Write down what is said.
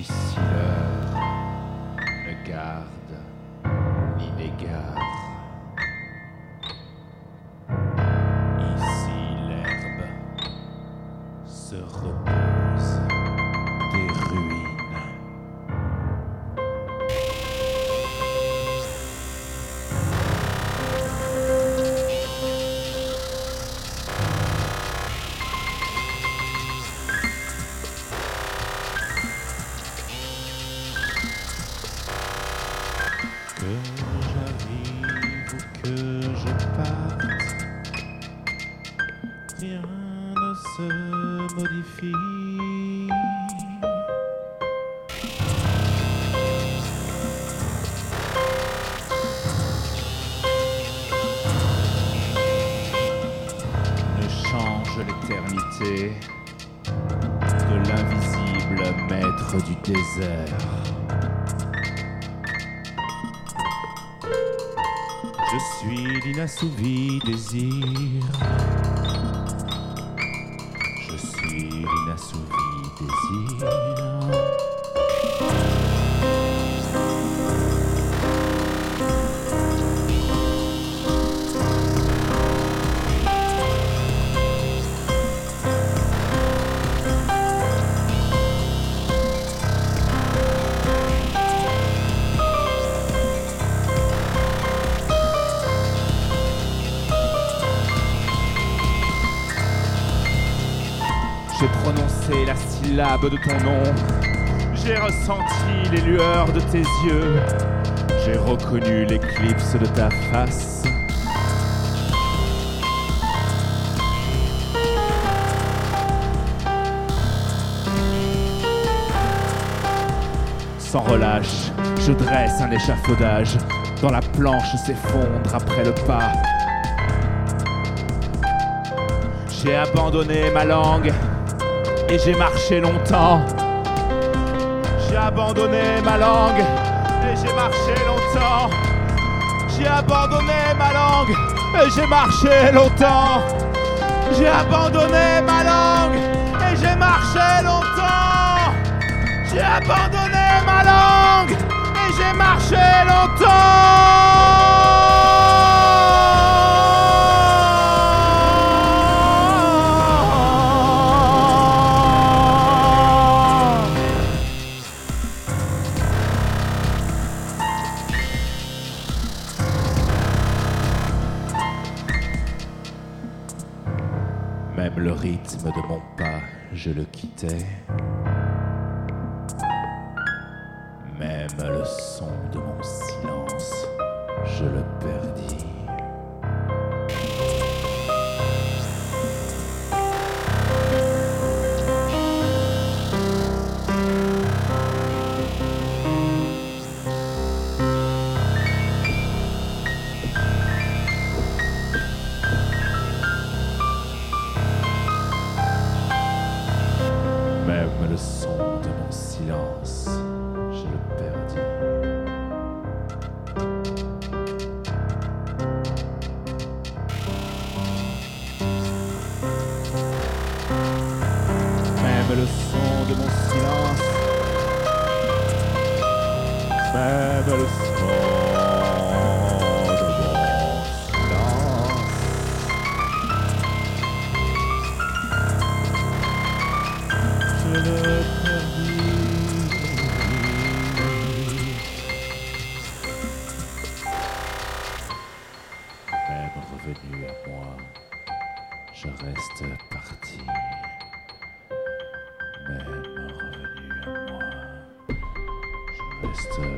Ici l'heure ne garde ni n'égare. Ici l'herbe se repose. Que j'arrive ou que je parte, rien ne se modifie. Ne change l'éternité de l'invisible maître du désert. Je suis l'inassouvi désir. Je suis l'inassouvi désir. La syllabe de ton nom. J'ai ressenti les lueurs de tes yeux. J'ai reconnu l'éclipse de ta face. Sans relâche, je dresse un échafaudage. Dans la planche s'effondre après le pas. J'ai abandonné ma langue et j'ai marché longtemps. J'ai abandonné ma langue et j'ai marché longtemps. J'ai abandonné ma langue et j'ai marché longtemps. J'ai abandonné ma langue et j'ai marché longtemps. J'ai abandonné ma langue et j'ai marché longtemps. Le rythme de mon pas, je le quittais. Même le son de mon silence, je le perdis. Son de mon silence, je le perdis. Même le son de mon silence, même le son Même revenu